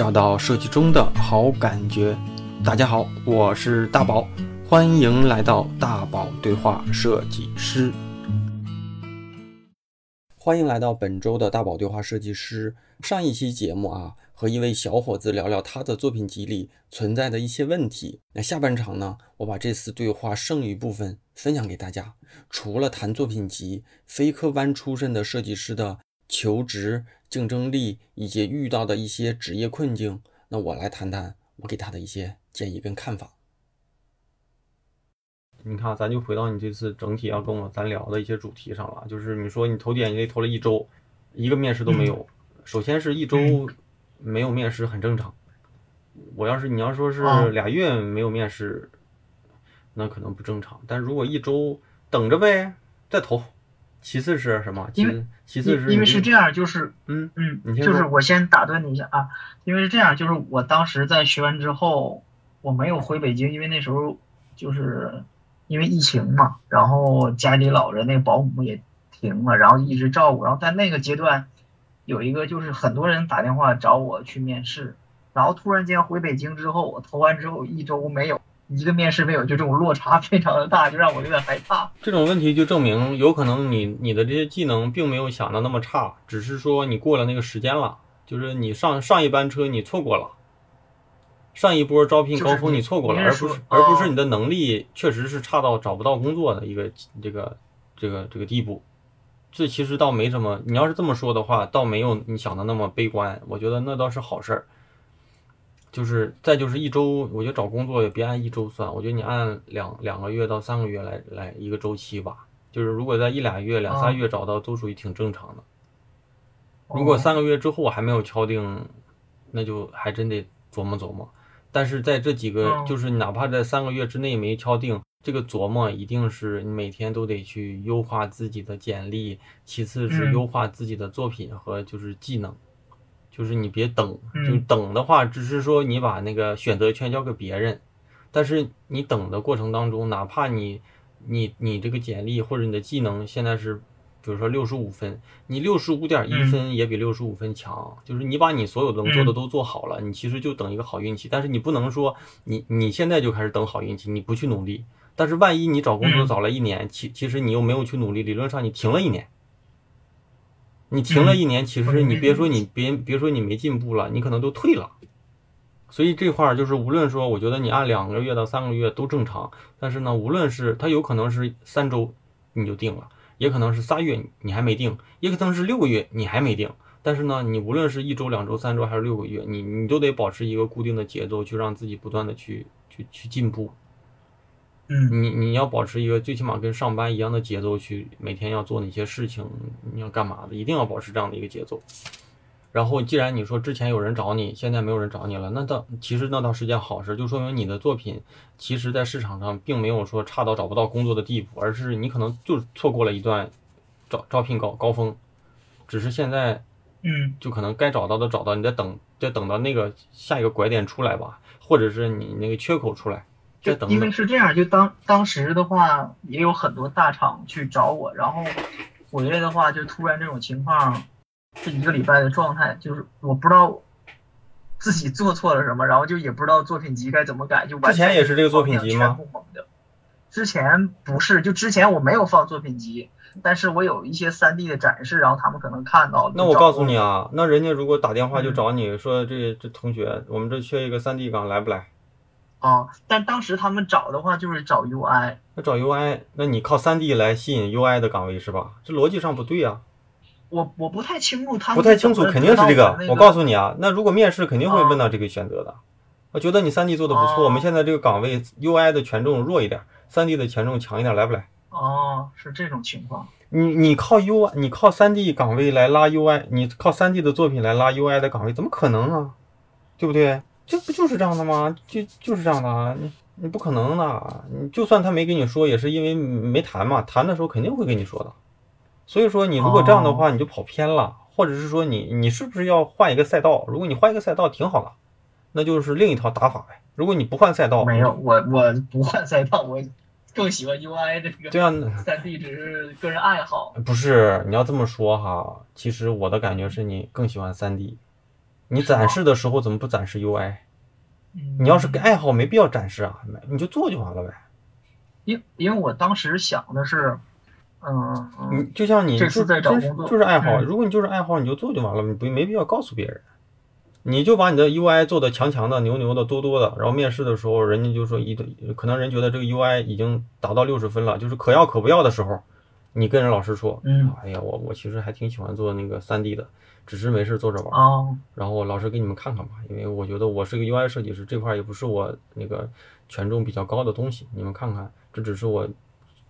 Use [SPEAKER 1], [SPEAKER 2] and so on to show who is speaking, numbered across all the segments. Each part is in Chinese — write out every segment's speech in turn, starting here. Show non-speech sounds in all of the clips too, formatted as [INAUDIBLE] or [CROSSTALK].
[SPEAKER 1] 找到设计中的好感觉。大家好，我是大宝，欢迎来到大宝对话设计师。欢迎来到本周的大宝对话设计师。上一期节目啊，和一位小伙子聊聊他的作品集里存在的一些问题。那下半场呢，我把这次对话剩余部分分享给大家。除了谈作品集，非科班出身的设计师的求职竞争力以及遇到的一些职业困境，那我来谈谈我给他的一些建议跟看法。你看，咱就回到你这次整体要跟我咱聊的一些主题上了，就是你说你投简历投了一周，一个面试都没有。首先是一周没有面试很正常。我要是你要说是俩月没有面试，那可能不正常。但如果一周等着呗，再投。其次是什么？
[SPEAKER 2] 因为
[SPEAKER 1] 其次是
[SPEAKER 2] 因为是这样，就是
[SPEAKER 1] 嗯
[SPEAKER 2] 嗯，就是我先打断你一下啊，因为是这样，就是我当时在学完之后，我没有回北京，因为那时候就是。因为疫情嘛，然后家里老人那个保姆也停了，然后一直照顾，然后在那个阶段，有一个就是很多人打电话找我去面试，然后突然间回北京之后，我投完之后一周没有一个面试没有，就这种落差非常的大，就让我有点害怕。
[SPEAKER 1] 这种问题就证明有可能你你的这些技能并没有想的那么差，只是说你过了那个时间了，就是你上上一班车你错过了。上一波招聘高峰你错过了，而不是而不是你的能力确实是差到找不到工作的一个这个这个这个地步。这其实倒没什么，你要是这么说的话，倒没有你想的那么悲观。我觉得那倒是好事儿。就是再就是一周，我觉得找工作也别按一周算，我觉得你按两两个月到三个月来来一个周期吧。就是如果在一俩月、两三月找到，都属于挺正常的。如果三个月之后还没有敲定，那就还真得琢磨琢磨。但是在这几个，就是哪怕在三个月之内没敲定，这个琢磨一定是你每天都得去优化自己的简历，其次是优化自己的作品和就是技能，就是你别等，就等的话，只是说你把那个选择权交给别人，但是你等的过程当中，哪怕你你你这个简历或者你的技能现在是。比如说六十五分，你六十五点一分也比六十五分强。就是你把你所有能做的都做好了，你其实就等一个好运气。但是你不能说你你现在就开始等好运气，你不去努力。但是万一你找工作找了一年，其其实你又没有去努力，理论上你停了一年。你停了一年，其实你别说你别别说你没进步了，你可能都退了。所以这块儿就是无论说，我觉得你按两个月到三个月都正常。但是呢，无论是它有可能是三周你就定了。也可能是仨月你还没定，也可能是六个月你还没定。但是呢，你无论是一周、两周、三周还是六个月，你你都得保持一个固定的节奏，去让自己不断的去去去进步。
[SPEAKER 2] 嗯，
[SPEAKER 1] 你你要保持一个最起码跟上班一样的节奏，去每天要做哪些事情，你要干嘛的，一定要保持这样的一个节奏。然后，既然你说之前有人找你，现在没有人找你了，那倒其实那倒是件好事，就说明你的作品其实在市场上并没有说差到找不到工作的地步，而是你可能就错过了一段招招聘高高峰，只是现在，
[SPEAKER 2] 嗯，
[SPEAKER 1] 就可能该找到的找到，你再等，再等到那个下一个拐点出来吧，或者是你那个缺口出来，再等。
[SPEAKER 2] 因为是这样，就当当时的话，也有很多大厂去找我，然后回来的话，就突然这种情况。这一个礼拜的状态就是我不知道自己做错了什么，然后就也不知道作品集该怎么改，就
[SPEAKER 1] 之前也是这个作品集吗？
[SPEAKER 2] 之前不是，就之前我没有放作品集，但是我有一些三 D 的展示，然后他们可能看到。
[SPEAKER 1] 那我告诉你啊，那人家如果打电话就找你说这这同学，我们这缺一个三 D 岗，来不来？
[SPEAKER 2] 啊，但当时他们找的话就是找 UI。
[SPEAKER 1] 那找 UI，那你靠三 D 来吸引 UI 的岗位是吧？这逻辑上不对呀。
[SPEAKER 2] 我我不太清楚他
[SPEAKER 1] 不太清楚，肯定是这
[SPEAKER 2] 个。
[SPEAKER 1] 我告诉你啊，那如果面试肯定会问到这个选择的。我觉得你三 D 做的不错，我们现在这个岗位 UI 的权重弱一点，三 D 的权重强一点，来不来？
[SPEAKER 2] 哦，是这种情况。
[SPEAKER 1] 你你靠 UI，你靠三 D 岗位来拉 UI，你靠三 D 的作品来拉 UI 的岗位，怎么可能啊？对不对？这不就是这样的吗？就就是这样的啊！你你不可能的，你就算他没跟你说，也是因为没谈嘛，谈的时候肯定会跟你说的。所以说，你如果这样的话，你就跑偏了，或者是说你你是不是要换一个赛道？如果你换一个赛道挺好的，那就是另一套打法呗。如果你不换赛道，
[SPEAKER 2] 没有我我不换赛道，我更喜欢 UI 这个。
[SPEAKER 1] 对啊，
[SPEAKER 2] 三 D 只是个人爱好。
[SPEAKER 1] 不是，你要这么说哈，其实我的感觉是你更喜欢三 D。你展示的时候怎么不展示 UI？
[SPEAKER 2] 嗯
[SPEAKER 1] 你要是爱好，没必要展示啊，你就做就完了呗。
[SPEAKER 2] 因因为我当时想的是，嗯嗯
[SPEAKER 1] 你就像你
[SPEAKER 2] 这次
[SPEAKER 1] 就是
[SPEAKER 2] 在找工作
[SPEAKER 1] 就是爱好，
[SPEAKER 2] 嗯
[SPEAKER 1] 如果你就是爱好，你就做就完了，你不没必要告诉别人。你就把你的 UI 做的强强的、牛牛的、多多的，然后面试的时候，人家就说一堆，可能人觉得这个 UI 已经达到六十分了，就是可要可不要的时候，你跟人老师说，
[SPEAKER 2] 嗯
[SPEAKER 1] 哎呀，我我其实还挺喜欢做那个3 D 的，只是没事坐着玩。
[SPEAKER 2] 哦
[SPEAKER 1] 然后老师给你们看看吧，因为我觉得我是个 UI 设计师，这块也不是我那个权重比较高的东西，你们看看，这只是我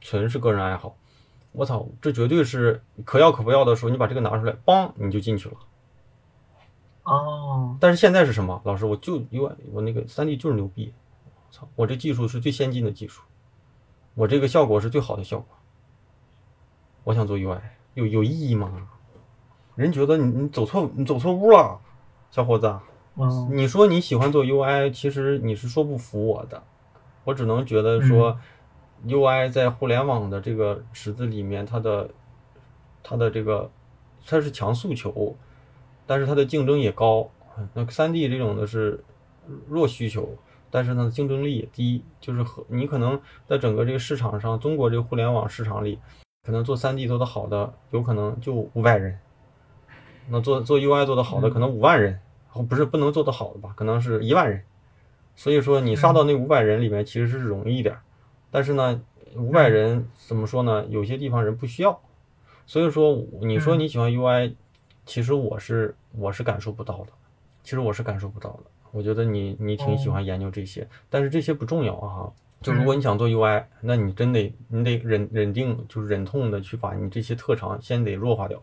[SPEAKER 1] 纯是个人爱好。我操，这绝对是可要可不要的时候，你把这个拿出来，梆你就进去了。
[SPEAKER 2] 哦
[SPEAKER 1] 但是现在是什么？老师，我就 UI，我那个 3D 就是牛逼，操，我这技术是最先进的技术，我这个效果是最好的效果。我想做 UI，有有意义吗？人觉得你你走错你走错屋了，小伙子。你说你喜欢做 UI，其实你是说不服我的，我只能觉得说，UI 在互联网的这个池子里面，它的它的这个它是强诉求，但是它的竞争也高。那 3D 这种的是弱需求，但是呢竞争力也低，就是和你可能在整个这个市场上，中国这个互联网市场里，可能做 3D 做得好的，有可能就五百人，那做做 UI 做得好的可能五万人。哦，不是不能做得好的吧，可能是一万人，所以说你杀到那五百人里面其实是容易一点儿，但是呢，五百人怎么说呢？有些地方人不需要，所以说你说你喜欢 UI，其实我是我是感受不到的，其实我是感受不到的。我觉得你你挺喜欢研究这些，但是这些不重要啊。就如果你想做 UI，那你真得你得忍忍定就是忍痛的去把你这些特长先得弱化掉。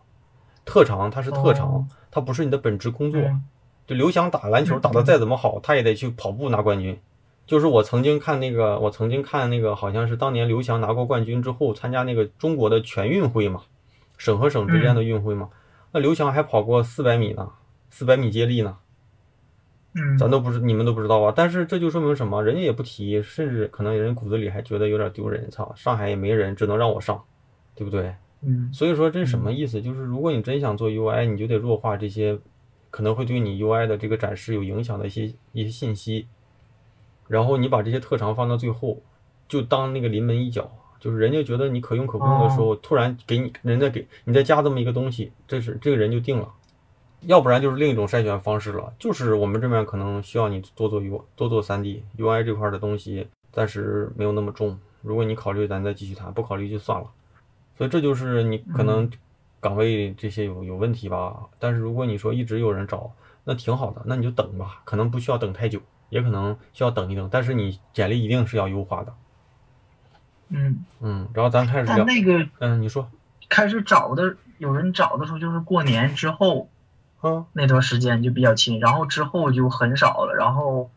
[SPEAKER 1] 特长它是特长，
[SPEAKER 2] 哦
[SPEAKER 1] 它不是你的本职工作。
[SPEAKER 2] 嗯
[SPEAKER 1] 就刘翔打篮球打得再怎么好，他也得去跑步拿冠军。就是我曾经看那个，我曾经看那个，好像是当年刘翔拿过冠军之后，参加那个中国的全运会嘛，省和省之间的运会嘛。那刘翔还跑过四百米呢，四百米接力呢，
[SPEAKER 2] 嗯
[SPEAKER 1] 咱都不是你们都不知道啊。但是这就说明什么？人家也不提，甚至可能人骨子里还觉得有点丢人。操，上海也没人，只能让我上，对不对？
[SPEAKER 2] 嗯
[SPEAKER 1] 所以说这是什么意思？就是如果你真想做 UI，你就得弱化这些可能会对你 UI 的这个展示有影响的一些一些信息，然后你把这些特长放到最后，就当那个临门一脚，就是人家觉得你可用可不用的时候，突然给你人家给你再加这么一个东西，这是这个人就定了。要不然就是另一种筛选方式了，就是我们这边可能需要你多做 U 多做 3D UI 这块的东西，暂时没有那么重。如果你考虑，咱再继续谈；不考虑就算了。所以这就是你可能岗位这些有有问题吧。但是如果你说一直有人找，那挺好的，那你就等吧，可能不需要等太久，也可能需要等一等。但是你简历一定是要优化的，
[SPEAKER 2] 嗯，
[SPEAKER 1] 嗯。然后咱开始聊
[SPEAKER 2] 但，那个
[SPEAKER 1] 嗯，你说，
[SPEAKER 2] 开始找的有人找的时候，就是过年之后
[SPEAKER 1] 啊，
[SPEAKER 2] 那段时间就比较勤，然后之后就很少了，然后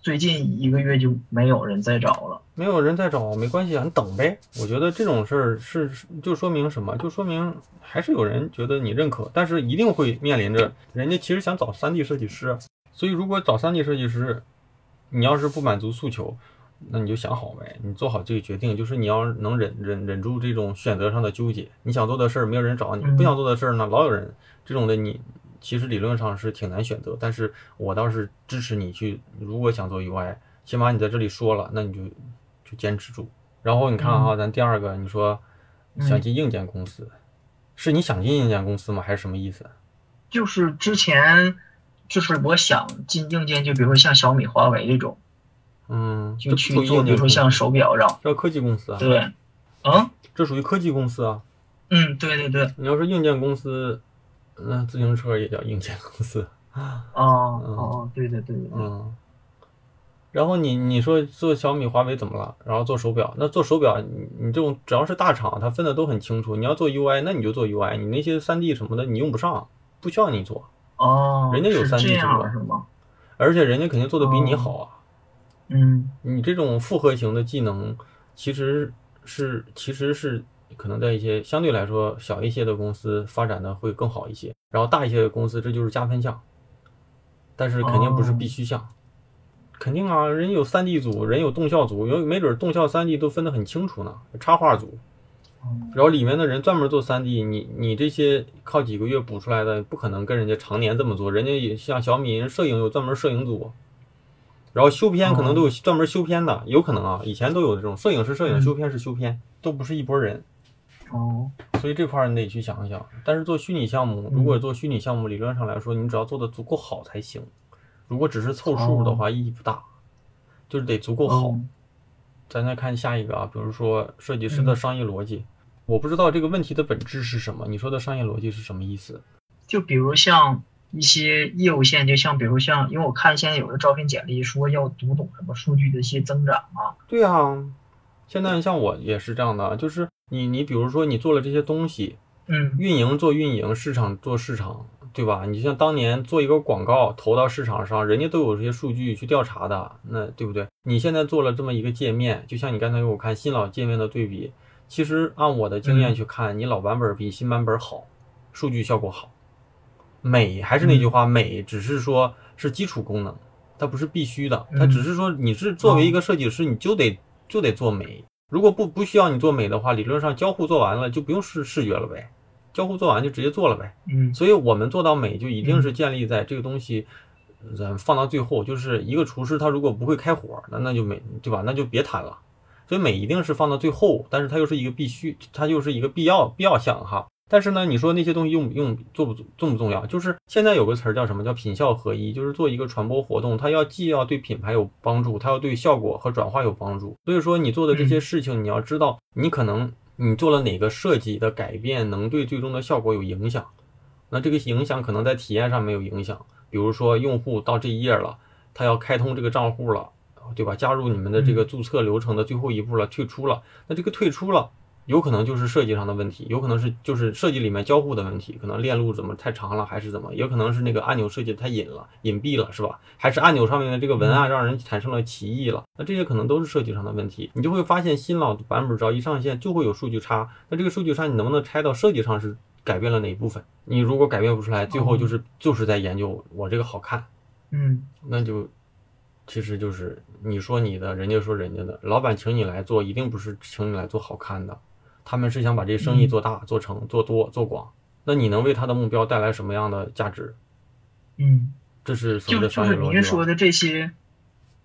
[SPEAKER 2] 最近一个月就没有人再找了。
[SPEAKER 1] 没有人再找没关系啊，你等呗。我觉得这种事儿是是就说明什么？就说明还是有人觉得你认可，但是一定会面临着人家其实想找 3D 设计师，所以如果找 3D 设计师，你要是不满足诉求，那你就想好呗，你做好这个决定，就是你要能忍忍忍住这种选择上的纠结。你想做的事儿没有人找你，
[SPEAKER 2] 嗯
[SPEAKER 1] 不想做的事儿呢老有人，这种的你其实理论上是挺难选择，但是我倒是支持你去，如果想做 UI，起码你在这里说了，那你就就坚持住。然后你看哈，咱第二个你说想进硬件公司，是你想进硬件公司吗？还是什么意思？
[SPEAKER 2] 就是之前就是我想进硬件，就比如说像小米、华为这种，
[SPEAKER 1] 嗯，
[SPEAKER 2] 就去做，比如说像手表上，
[SPEAKER 1] 这科技公司啊，
[SPEAKER 2] 对，嗯
[SPEAKER 1] 这属于科技公司啊。
[SPEAKER 2] 嗯，对对对，
[SPEAKER 1] 你要是硬件公司，那自行车也叫硬件公司。[LAUGHS]
[SPEAKER 2] 哦哦，对对对对对，
[SPEAKER 1] 嗯，然后你你说做小米、华为怎么了？然后做手表，那做手表，你你这种只要是大厂，它分的都很清楚。你要做 UI，那你就做 UI，你那些 3D 什么的你用不上，不需要你做，
[SPEAKER 2] 哦，
[SPEAKER 1] 人家有
[SPEAKER 2] 是
[SPEAKER 1] 3D
[SPEAKER 2] 这样
[SPEAKER 1] 组
[SPEAKER 2] 是吗？
[SPEAKER 1] 而且人家肯定做的比你好啊。
[SPEAKER 2] 嗯
[SPEAKER 1] 你这种复合型的技能，其实是其实是可能在一些相对来说小一些的公司发展的会更好一些，然后大一些的公司这就是加分项，但是肯定不是必须项。肯定啊，人有三 D 组，人有动效组，有没准动效三 D 都分得很清楚呢，插画组，
[SPEAKER 2] 嗯
[SPEAKER 1] 然后里面的人专门做三 D，你你这些靠几个月补出来的，不可能跟人家常年这么做。人家也像小米，人摄影有专门摄影组，然后修片可能都有专门修片的，有可能啊，以前都有这种摄影是摄影，
[SPEAKER 2] 嗯
[SPEAKER 1] 修片是修片，都不是一拨人。
[SPEAKER 2] 哦，
[SPEAKER 1] 所以这块儿你得去想一想。但是做虚拟项目，
[SPEAKER 2] 嗯
[SPEAKER 1] 如果做虚拟项目，理论上来说，你只要做的足够好才行。如果只是凑数的话，意义不大，就是得足够好。
[SPEAKER 2] 哦
[SPEAKER 1] 咱再看下一个啊，比如说设计师的商业逻辑，我不知道这个问题的本质是什么。你说的商业逻辑是什么意思？
[SPEAKER 2] 就比如像一些业务线，就像比如像，因为我看现在有的招聘简历说要读懂什么数据的一些增长啊，
[SPEAKER 1] 对啊，现在像我也是这样的，就是你你比如说你做了这些东西，
[SPEAKER 2] 嗯
[SPEAKER 1] 运营做运营，市场做市场，对吧？你像当年做一个广告投到市场上，人家都有这些数据去调查的，那对不对？你现在做了这么一个界面，就像你刚才给我看新老界面的对比，其实按我的经验去看，你老版本比新版本好，数据效果好。美还是那句话，美只是说是基础功能，它不是必须的，它只是说你是作为一个设计师，你就得就得做美。如果不不需要你做美的话，理论上交互做完了就不用视视觉了呗，交互做完就直接做了呗。
[SPEAKER 2] 嗯
[SPEAKER 1] 所以我们做到美，就一定是建立在这个东西，咱，放到最后，就是一个厨师他如果不会开火，那那就没对吧？那就别谈了。所以美一定是放到最后，但是它又是一个必须，它又是一个必要必要项哈。但是呢，你说那些东西用用做不重不重要？就是现在有个词儿叫什么叫品效合一，就是做一个传播活动，它要既要对品牌有帮助，它要对效果和转化有帮助。所以说你做的这些事情，你要知道，你可能你做了哪个设计的改变，能对最终的效果有影响。那这个影响可能在体验上没有影响，比如说用户到这一页了，他要开通这个账户了，对吧？加入你们的这个注册流程的最后一步了，退出了，那这个退出了。有可能就是设计上的问题，有可能是就是设计里面交互的问题，可能链路怎么太长了，还是怎么，也可能是那个按钮设计太隐了、隐蔽了，是吧？还是按钮上面的这个文案让人产生了歧义了？那这些可能都是设计上的问题。你就会发现新老的版本只要一上线就会有数据差，那这个数据差你能不能拆到设计上是改变了哪一部分？你如果改变不出来，最后就是就是在研究我这个好看，
[SPEAKER 2] 嗯
[SPEAKER 1] 那就其实就是你说你的，人家说人家的，老板请你来做，一定不是请你来做好看的，他们是想把这生意做大、做成、做多、做广。那你能为他的目标带来什么样的价值？
[SPEAKER 2] 嗯，
[SPEAKER 1] 这是所谓的
[SPEAKER 2] 就就是
[SPEAKER 1] 商业逻辑吧。
[SPEAKER 2] 您说的这些，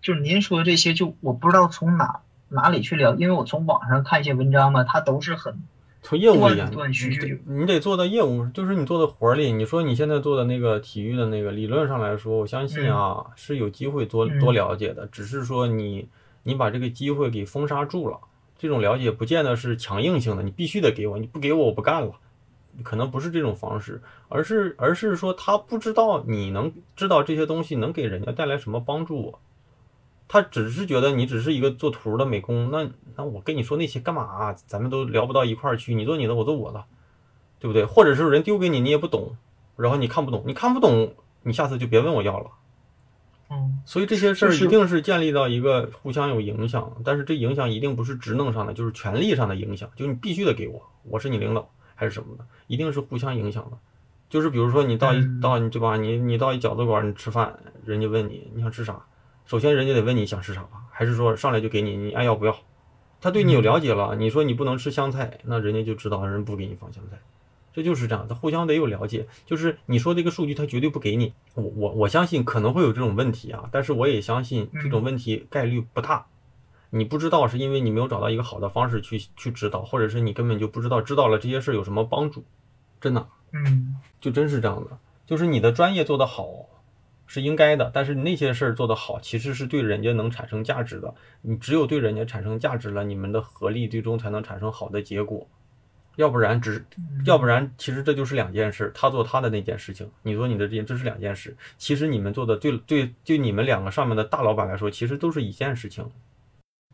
[SPEAKER 2] 就是您说的这些，就我不知道从哪哪里去聊，因为我从网上看一些文章嘛，它都是很
[SPEAKER 1] 从业务里
[SPEAKER 2] 断断续
[SPEAKER 1] 你
[SPEAKER 2] 续
[SPEAKER 1] 得你得做到业务，就是你做的活儿里。你说你现在做的那个体育的那个，理论上来说，我相信啊、是有机会多
[SPEAKER 2] 嗯
[SPEAKER 1] 多了解的，只是说你你把这个机会给封杀住了。这种了解不见得是强硬性的，你必须得给我，你不给我我不干了。可能不是这种方式，而是而是说他不知道你能知道这些东西能给人家带来什么帮助，我他只是觉得你只是一个做图的美工，那那我跟你说那些干嘛、咱们都聊不到一块儿去，你做你的，我做我的，对不对？或者是人丢给你，你也不懂，然后你看不懂，你看不懂，你下次就别问我要了。
[SPEAKER 2] 嗯
[SPEAKER 1] 所以这些事儿一定是建立到一个互相有影响，但是这影响一定不是职能上的，就是权利上的影响，就是你必须得给我，我是你领导还是什么的，一定是互相影响的。就是比如说你到一
[SPEAKER 2] 嗯
[SPEAKER 1] 到你对吧？你你到一饺子馆你吃饭，人家问你你想吃啥，首先人家得问你想吃啥吧，还是说上来就给你，你爱要不要？他对你有了解了，你说你不能吃香菜，那人家就知道人不给你放香菜。这就是这样，他互相得有了解。就是你说这个数据，他绝对不给你。我我我相信可能会有这种问题啊，但是我也相信这种问题概率不大。你不知道是因为你没有找到一个好的方式去去指导，或者是你根本就不知道知道了这些事儿有什么帮助。真的，
[SPEAKER 2] 嗯
[SPEAKER 1] 就真是这样的。就是你的专业做得好是应该的，但是那些事儿做得好，其实是对人家能产生价值的。你只有对人家产生价值了，你们的合力最终才能产生好的结果。要不然只，要不然其实这就是两件事，他做他的那件事情，你做你的这件，这是两件事。其实你们做的对对，就你们两个上面的大老板来说，其实都是一件事情。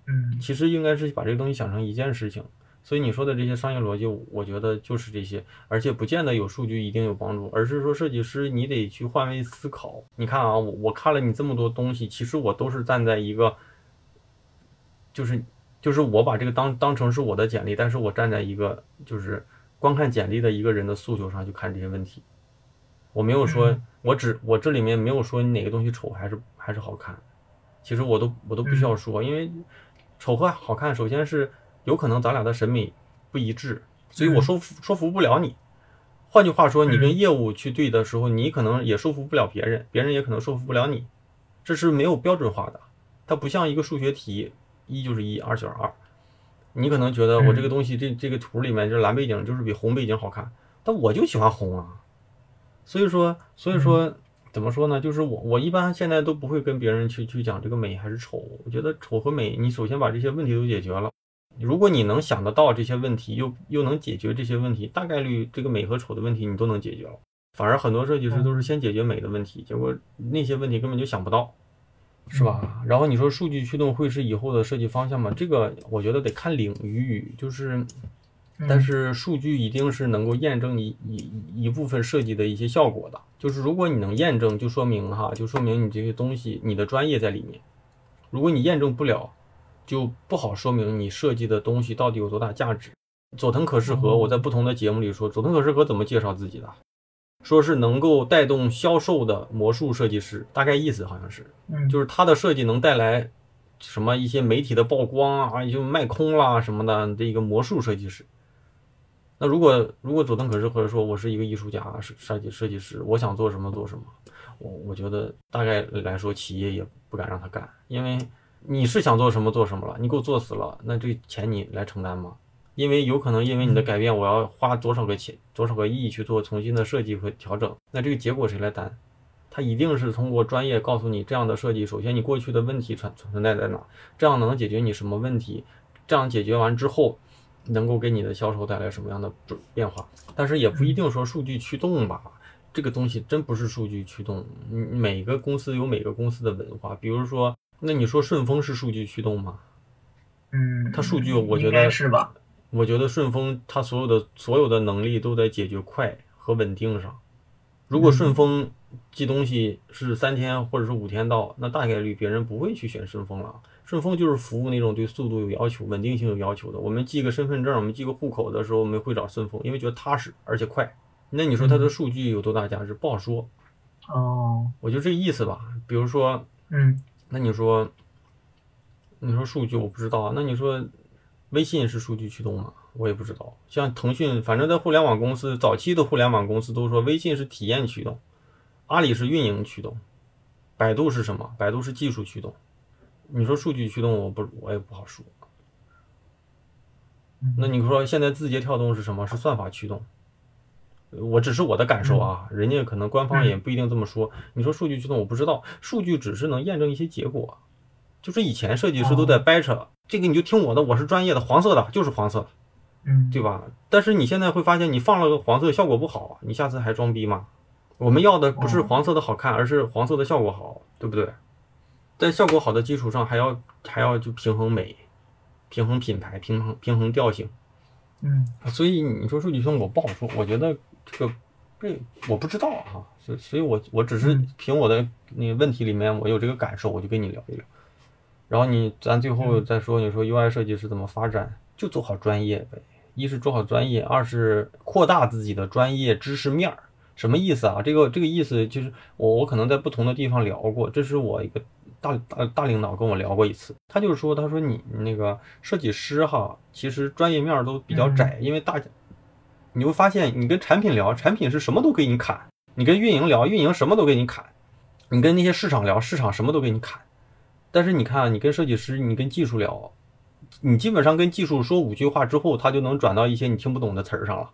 [SPEAKER 2] 嗯
[SPEAKER 1] 其实应该是把这个东西想成一件事情。所以你说的这些商业逻辑，我觉得就是这些，而且不见得有数据一定有帮助，而是说设计师你得去换位思考。你看啊，我我看了你这么多东西，其实我都是站在一个，就是就是我把这个当当成是我的简历，但是我站在一个就是观看简历的一个人的诉求上去看这些问题。我没有说
[SPEAKER 2] 嗯，
[SPEAKER 1] 我只我这里面没有说你哪个东西丑还是还是好看，其实我都我都不需要说，因为丑和好看，首先是有可能咱俩的审美不一致，所以我说服说服不了你。换句话说，你跟业务去对的时候，你可能也说服不了别人，别人也可能说服不了你。这是没有标准化的，它不像一个数学题，一就是一，二就是二。你可能觉得我这个东西这这个图里面这蓝背景就是比红背景好看，但我就喜欢红啊。所以说，所以说怎么说呢？就是我我一般现在都不会跟别人去去讲这个美还是丑。我觉得丑和美，你首先把这些问题都解决了。如果你能想得到这些问题，又又能解决这些问题，大概率这个美和丑的问题你都能解决了。反而很多设计师都是先解决美的问题，结果那些问题根本就想不到，是吧？然后你说数据驱动会是以后的设计方向吗？这个我觉得得看领域，就是，但是数据一定是能够验证你一一部分设计的一些效果的。就是如果你能验证，就说明哈，就说明你这些东西你的专业在里面。如果你验证不了，就不好说明你设计的东西到底有多大价值。佐藤可士和我在不同的节目里说，佐藤可士和怎么介绍自己的？说是能够带动销售的魔术设计师，大概意思好像是，就是他的设计能带来什么一些媒体的曝光啊，就卖空啦什么的这一个魔术设计师。那如果如果佐藤可士和说我是一个艺术家，设设计设计师，我想做什么做什么，我我觉得大概来说企业也不敢让他干，因为你是想做什么做什么了，你给我做死了，那这钱你来承担吗？因为有可能因为你的改变，我要花多少个钱、多少个亿去做重新的设计和调整，那这个结果谁来担？他一定是通过专业告诉你这样的设计，首先你过去的问题存存在在哪，这样能解决你什么问题？这样解决完之后，能够给你的销售带来什么样的变化？但是也不一定说数据驱动吧，这个东西真不是数据驱动。每个公司有每个公司的文化，比如说，那你说顺丰是数据驱动吗？
[SPEAKER 2] 嗯，
[SPEAKER 1] 它数据我觉得
[SPEAKER 2] 是吧？
[SPEAKER 1] 我觉得顺丰它所有的所有的能力都在解决快和稳定上。如果顺丰寄东西是三天或者是五天到，那大概率别人不会去选顺丰了。顺丰就是服务那种对速度有要求、稳定性有要求的。我们寄个身份证，我们寄个户口的时候，我们会找顺丰，因为觉得踏实而且快。那你说它的数据有多大价值？不好说。
[SPEAKER 2] 哦，
[SPEAKER 1] 我就这意思吧。比如说，
[SPEAKER 2] 嗯，
[SPEAKER 1] 那你说，你说数据我不知道。那你说。微信是数据驱动吗？我也不知道。像腾讯，反正在互联网公司早期的互联网公司都说微信是体验驱动，阿里是运营驱动，百度是什么？百度是技术驱动。你说数据驱动，我不，我也不好说。那你说现在字节跳动是什么？是算法驱动。我只是我的感受啊，人家可能官方也不一定这么说。你说数据驱动，我不知道。数据只是能验证一些结果。就是以前设计师都在掰扯，这个你就听我的，我是专业的，黄色的就是黄色，
[SPEAKER 2] 嗯，
[SPEAKER 1] 对吧？但是你现在会发现，你放了个黄色效果不好，你下次还装逼吗？我们要的不是黄色的好看，而是黄色的效果好，对不对？在效果好的基础上，还要还要就平衡美，平衡品牌，平衡平衡调性，
[SPEAKER 2] 嗯。
[SPEAKER 1] 所以你说数据驱动我不好说，我觉得这个这我不知道哈，所所以我我只是凭我的那个问题里面我有这个感受，我就跟你聊一聊。然后你咱最后再说，你说 UI 设计师怎么发展？就做好专业呗。一是做好专业，二是扩大自己的专业知识面儿。什么意思啊？这个这个意思就是我我可能在不同的地方聊过，这是我一个大大大领导跟我聊过一次。他就是说，他说你那个设计师哈，其实专业面都比较窄，因为大家你会发现，你跟产品聊，产品是什么都给你砍；你跟运营聊，运营什么都给你砍；你跟那些市场聊，市场什么都给你砍。但是你看，你跟设计师，你跟技术聊，你基本上跟技术说五句话之后，他就能转到一些你听不懂的词儿上了。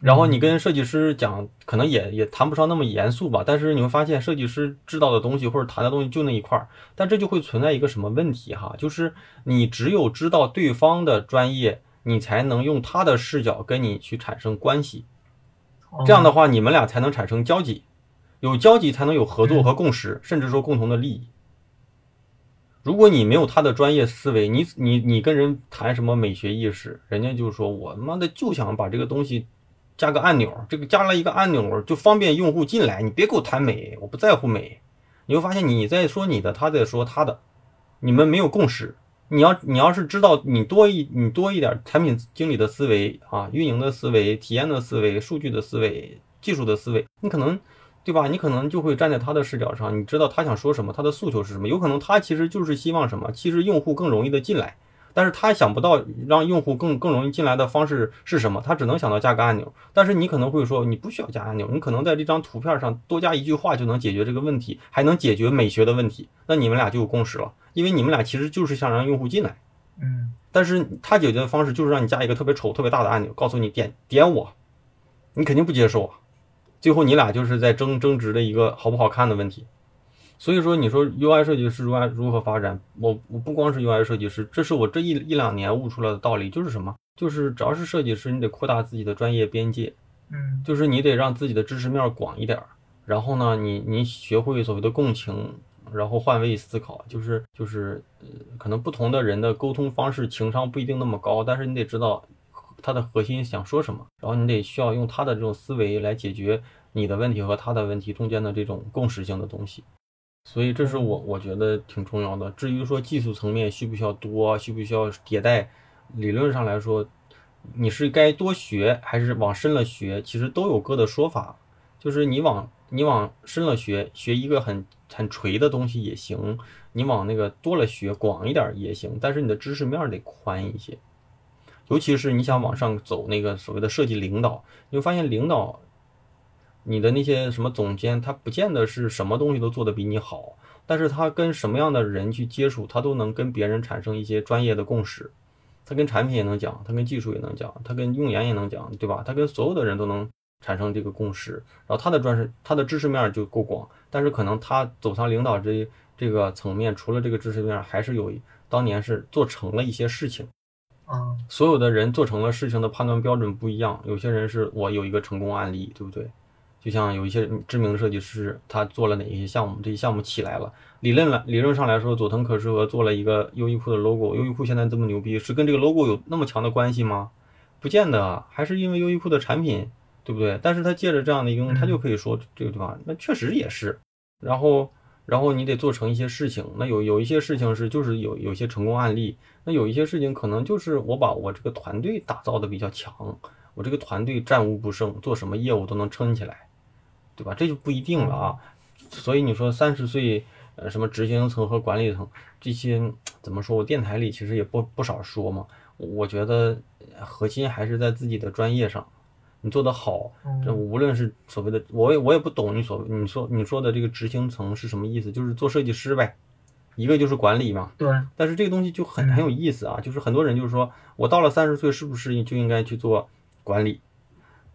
[SPEAKER 1] 然后你跟设计师讲，可能也也谈不上那么严肃吧。但是你会发现，设计师知道的东西或者谈的东西就那一块儿。但这就会存在一个什么问题哈？就是你只有知道对方的专业，你才能用他的视角跟你去产生关系。这样的话，你们俩才能产生交集，有交集才能有合作和共识，甚至说共同的利益。如果你没有他的专业思维，你你你跟人谈什么美学意识，人家就说我他妈的就想把这个东西加个按钮，这个加了一个按钮就方便用户进来，你别给我谈美，我不在乎美。你会发现你在说你的，他在说他的，你们没有共识。你要你要是知道你多一你多一点产品经理的思维啊，运营的思维，体验的思维，数据的思维，技术的思维，你可能。对吧？你可能就会站在他的视角上，你知道他想说什么，他的诉求是什么。有可能他其实就是希望什么？其实用户更容易的进来，但是他想不到让用户更更容易进来的方式是什么，他只能想到加个按钮。但是你可能会说，你不需要加按钮，你可能在这张图片上多加一句话就能解决这个问题，还能解决美学的问题。那你们俩就有共识了，因为你们俩其实就是想让用户进来。
[SPEAKER 2] 嗯，
[SPEAKER 1] 但是他解决的方式就是让你加一个特别丑、特别大的按钮，告诉你点点我，你肯定不接受啊。最后你俩就是在争争执的一个好不好看的问题。所以说，你说 UI 设计师如何如何发展？我我不光是 UI 设计师，这是我这一一两年悟出来的道理，就是什么？就是只要是设计师，你得扩大自己的专业边界，
[SPEAKER 2] 嗯，
[SPEAKER 1] 就是你得让自己的知识面广一点儿。然后呢，你你学会所谓的共情，然后换位思考，就是就是呃，可能不同的人的沟通方式情商不一定那么高，但是你得知道他的核心想说什么，然后你得需要用他的这种思维来解决你的问题和他的问题中间的这种共识性的东西。所以这是我我觉得挺重要的。至于说技术层面需不需要多，需不需要迭代，理论上来说，你是该多学还是往深了学，其实都有各的说法。就是你往你往深了学，学一个很很垂的东西也行；你往那个多了学，广一点也行。但是你的知识面得宽一些，尤其是你想往上走，那个所谓的设计领导，你会发现领导。你的那些什么总监，他不见得是什么东西都做得比你好，但是他跟什么样的人去接触，他都能跟别人产生一些专业的共识。他跟产品也能讲，他跟技术也能讲，他跟用研也能讲，对吧？他跟所有的人都能产生这个共识，然后他的专识，他的知识面就够广。但是可能他走上领导这这个层面，除了这个知识面，还是有当年是做成了一些事情。
[SPEAKER 2] 啊，
[SPEAKER 1] 所有的人做成了事情的判断标准不一样，有些人是我有一个成功案例，对不对？就像有一些知名的设计师，他做了哪一些项目，这些项目起来了。理论来理论上来说，佐藤可士和做了一个优衣库的 logo，优衣库现在这么牛逼，是跟这个 logo 有那么强的关系吗？不见得，还是因为优衣库的产品，对不对？但是他借着这样的一个，他就可以说这个地方，那确实也是。然后，然后你得做成一些事情，那有有一些事情是就是有有些成功案例，那有一些事情可能就是我把我这个团队打造的比较强，我这个团队战无不胜，做什么业务都能撑起来。对吧？这就不一定了啊。所以你说三十岁，呃，什么执行层和管理层这些怎么说？我电台里其实也不不少说嘛。我觉得核心还是在自己的专业上，你做得好，这无论是所谓的，我也我也不懂你所你说你说的这个执行层是什么意思？就是做设计师呗，一个就是管理嘛。
[SPEAKER 2] 对。
[SPEAKER 1] 但是这个东西就很很有意思啊，就是很多人就是说我到了三十岁是不是就应该去做管理？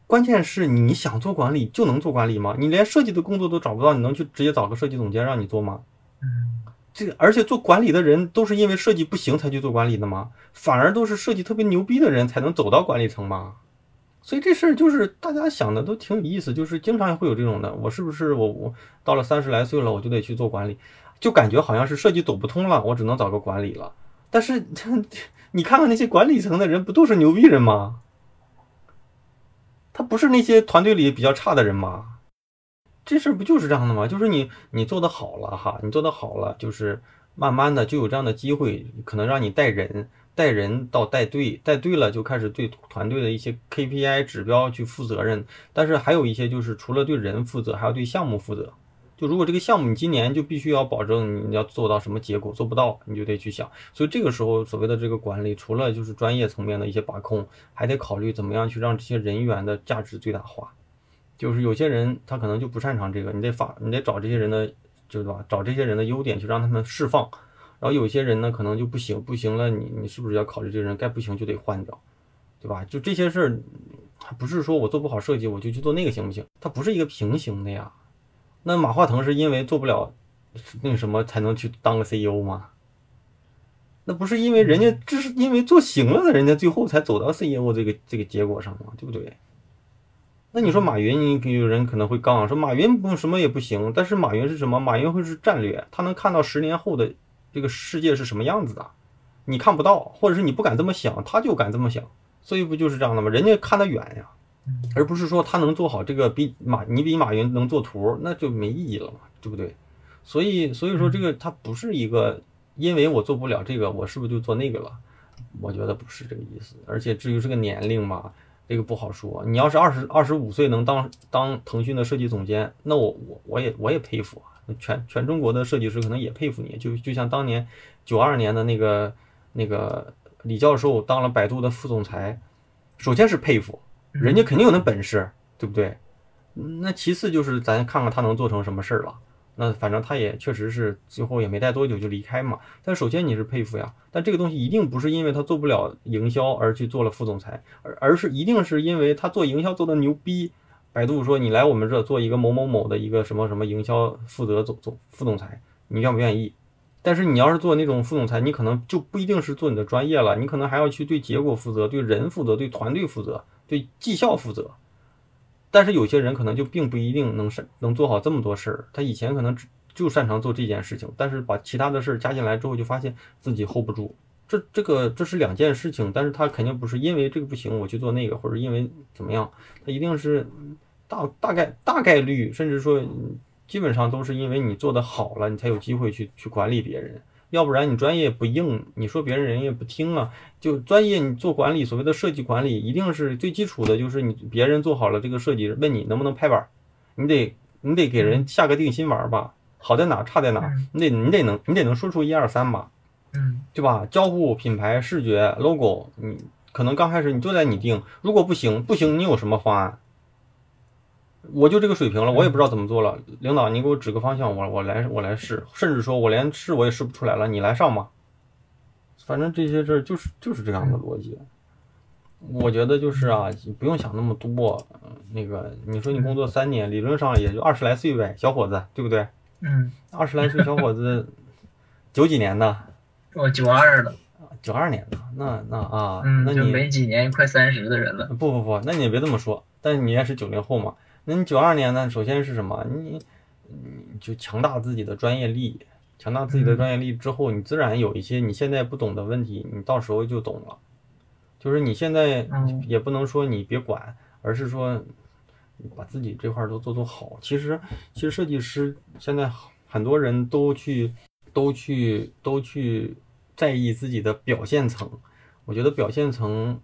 [SPEAKER 1] 关键是你想做管理就能做管理吗？你连设计的工作都找不到，你能去直接找个设计总监让你做吗？
[SPEAKER 2] 嗯，
[SPEAKER 1] 这个而且做管理的人都是因为设计不行才去做管理的吗？反而都是设计特别牛逼的人才能走到管理层吗？所以这事儿就是大家想的都挺有意思，就是经常会有这种的，我是不是我我到了三十来岁了，我就得去做管理，就感觉好像是设计走不通了，我只能找个管理了。但是 [LAUGHS] 你看看那些管理层的人，不都是牛逼人吗？他不是那些团队里比较差的人吗？这事儿不就是这样的吗？就是你你做的好了哈，你做的好了，就是慢慢的就有这样的机会，可能让你带人，带人到带队，带队了就开始对团队的一些 KPI 指标去负责任。但是还有一些就是除了对人负责，还要对项目负责。就如果这个项目你今年就必须要保证你要做到什么结果，做不到你就得去想。所以这个时候所谓的这个管理，除了就是专业层面的一些把控，还得考虑怎么样去让这些人员的价值最大化。就是有些人他可能就不擅长这个，你得发你得找这些人的，就是吧？找这些人的优点去让他们释放。然后有些人呢可能就不行，不行了，你你是不是要考虑这个人该不行就得换掉，对吧？就这些事儿，不是说我做不好设计我就去做那个行不行？它不是一个平行的呀。那马化腾是因为做不了那什么才能去当个 CEO 吗？那不是因为人家，这是因为做行了的，人家最后才走到 CEO 这个这个结果上嘛，对不对？那你说马云，你有人可能会杠说马云不什么也不行，但是马云是什么？马云会是战略，他能看到十年后的这个世界是什么样子的，你看不到，或者是你不敢这么想，他就敢这么想，所以不就是这样的吗？人家看得远呀。而不是说他能做好这个比马你比马云能做图，那就没意义了嘛，对不对？所以所以说这个他不是一个，因为我做不了这个，我是不是就做那个了？我觉得不是这个意思。而且至于这个年龄嘛，这个不好说。你要是二十二十五岁能当当腾讯的设计总监，那我我我也我也佩服啊，全全中国的设计师可能也佩服你。就就像当年九二年的那个那个李教授当了百度的副总裁，首先是佩服，人家肯定有那本事，对不对？那其次就是咱看看他能做成什么事儿了。那反正他也确实是最后也没待多久就离开嘛。但首先你是佩服呀，但这个东西一定不是因为他做不了营销而去做了副总裁，而而是一定是因为他做营销做的牛逼。百度说你来我们这做一个某某某的一个什么什么营销负责总总副总裁，你愿不愿意？但是你要是做那种副总裁，你可能就不一定是做你的专业了，你可能还要去对结果负责、对人负责、对团队负责、对绩效负责。但是有些人可能就并不一定能擅能做好这么多事儿，他以前可能只就擅长做这件事情，但是把其他的事儿加进来之后，就发现自己 hold 不住。这这个这是两件事情，但是他肯定不是因为这个不行我去做那个，或者因为怎么样，他一定是大大概大概率，甚至说基本上都是因为你做的好了，你才有机会去去管理别人。要不然你专业不硬，你说别人人也不听啊。就专业你做管理，所谓的设计管理，一定是最基础的，就是你别人做好了这个设计，问你能不能拍板，你得你得给人下个定心丸吧，好在哪，差在哪，你得你得能你得能说出一二三吧，
[SPEAKER 2] 嗯，
[SPEAKER 1] 对吧？交互、品牌、视觉、logo，你可能刚开始你就在你定，如果不行不行，你有什么方案？我就这个水平了，我也不知道怎么做了。领导，你给我指个方向，我我来我来试，甚至说我连试我也试不出来了，你来上吧。反正这些事儿就是就是这样的逻辑。我觉得就是啊，不用想那么多。那个你说你工作三年，理论上也就二十来岁呗，小伙子，对不对？
[SPEAKER 2] 嗯。
[SPEAKER 1] 二十来岁小伙子，九几年的？[LAUGHS]
[SPEAKER 2] 我九二的。
[SPEAKER 1] 九二年的，那那啊，
[SPEAKER 2] 嗯，
[SPEAKER 1] 那你
[SPEAKER 2] 没几年，快三十的人了。
[SPEAKER 1] 不不不，那你也别这么说。但是你也是九零后嘛。那你九二年呢？首先是什么？你，你就强大自己的专业力，强大自己的专业力之后，你自然有一些你现在不懂的问题，你到时候就懂了。就是你现在也不能说你别管，而是说把自己这块都做做好。其实，其实设计师现在很多人都去，都去，都去在意自己的表现层。我觉得表现层。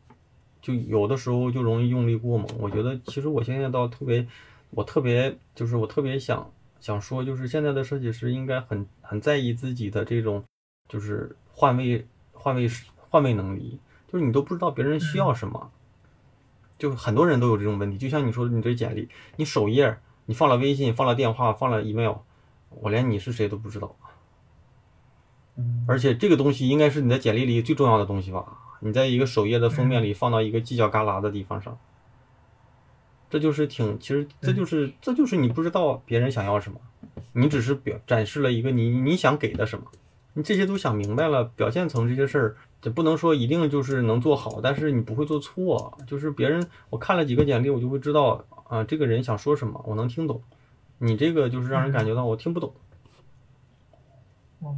[SPEAKER 1] 就有的时候就容易用力过猛，我觉得其实我现在倒特别，我特别就是我特别想想说，就是现在的设计师应该很很在意自己的这种就是换位换位换位能力，就是你都不知道别人需要什么，就很多人都有这种问题。就像你说的，你这简历，你首页你放了微信，放了电话，放了 email，我连你是谁都不知道，而且这个东西应该是你的简历里最重要的东西吧。你在一个首页的封面里放到一个犄角旮旯的地方上，这就是挺，其实这就是这就是你不知道别人想要什么，你只是表展示了一个你你想给的什么，你这些都想明白了，表现层这些事儿，这不能说一定就是能做好，但是你不会做错，就是别人我看了几个简历，我就会知道啊，这个人想说什么，我能听懂，你这个就是让人感觉到我听不懂。
[SPEAKER 2] 哦，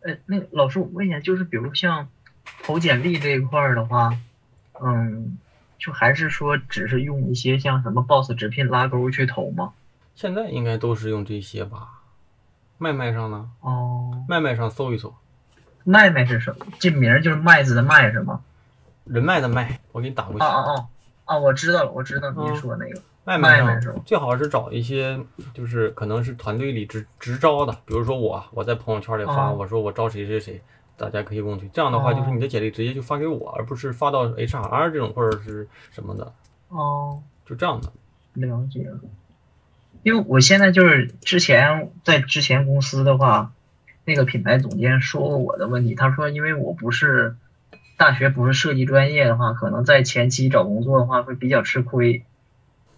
[SPEAKER 2] 呃，那老师我问一下，就是比如像。投简历这一块儿的话，嗯，就还是说只是用一些像什么 Boss 直聘拉钩去投吗？
[SPEAKER 1] 现在应该都是用这些吧？麦麦上呢？
[SPEAKER 2] 哦，
[SPEAKER 1] 麦麦上搜一搜。
[SPEAKER 2] 麦麦是什么？这名就是麦子的麦是吗？
[SPEAKER 1] 人脉的脉，我给你打过去。啊
[SPEAKER 2] 啊啊！啊，我知道了，我知道你说那个
[SPEAKER 1] 麦
[SPEAKER 2] 麦
[SPEAKER 1] 上最好是找一些，就是可能是团队里直直招的，比如说我，我在朋友圈里发，我说我招谁谁谁。大家可以问去，这样的话就是你的简历直接就发给我，而不是发到 HR 这种或者是什么的。
[SPEAKER 2] 哦，
[SPEAKER 1] 就这样的。
[SPEAKER 2] 了解了。因为我现在就是之前在之前公司的话，那个品牌总监说过我的问题，他说因为我不是大学不是设计专业的话，可能在前期找工作的话会比较吃亏。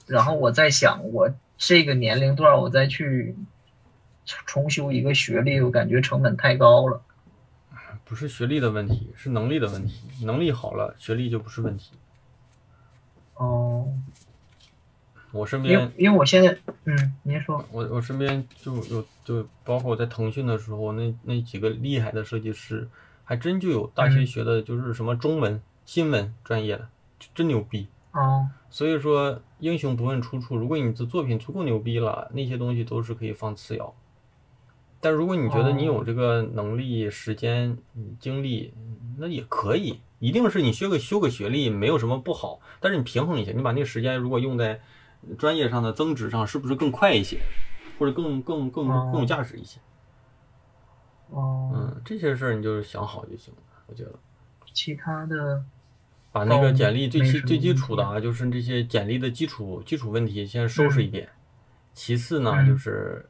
[SPEAKER 2] 然后我在想，我这个年龄段我再去重修一个学历，我感觉成本太高了。
[SPEAKER 1] 不是学历的问题，是能力的问题。能力好了，学历就不是问题。
[SPEAKER 2] 哦，
[SPEAKER 1] 我身边，
[SPEAKER 2] 因为我现在，嗯，您说，
[SPEAKER 1] 我我身边就有，就包括我在腾讯的时候，那那几个厉害的设计师，还真就有大学学的，就是什么中文、新闻专业的，真牛逼。
[SPEAKER 2] 哦，
[SPEAKER 1] 所以说英雄不问出处，如果你的作品足够牛逼了，那些东西都是可以放次要。但如果你觉得你有这个能力、时间、精力，那也可以。一定是你学个修个学历没有什么不好，但是你平衡一下，你把那个时间如果用在专业上的增值上，是不是更快一些，或者更更更更有价值一些？
[SPEAKER 2] 哦，
[SPEAKER 1] 嗯，这些事儿你就是想好就行了，我觉得。
[SPEAKER 2] 其他的
[SPEAKER 1] 把那个简历最基最基础的啊，就是这些简历的基础基础问题先收拾一遍。其次呢，
[SPEAKER 2] 嗯
[SPEAKER 1] 就是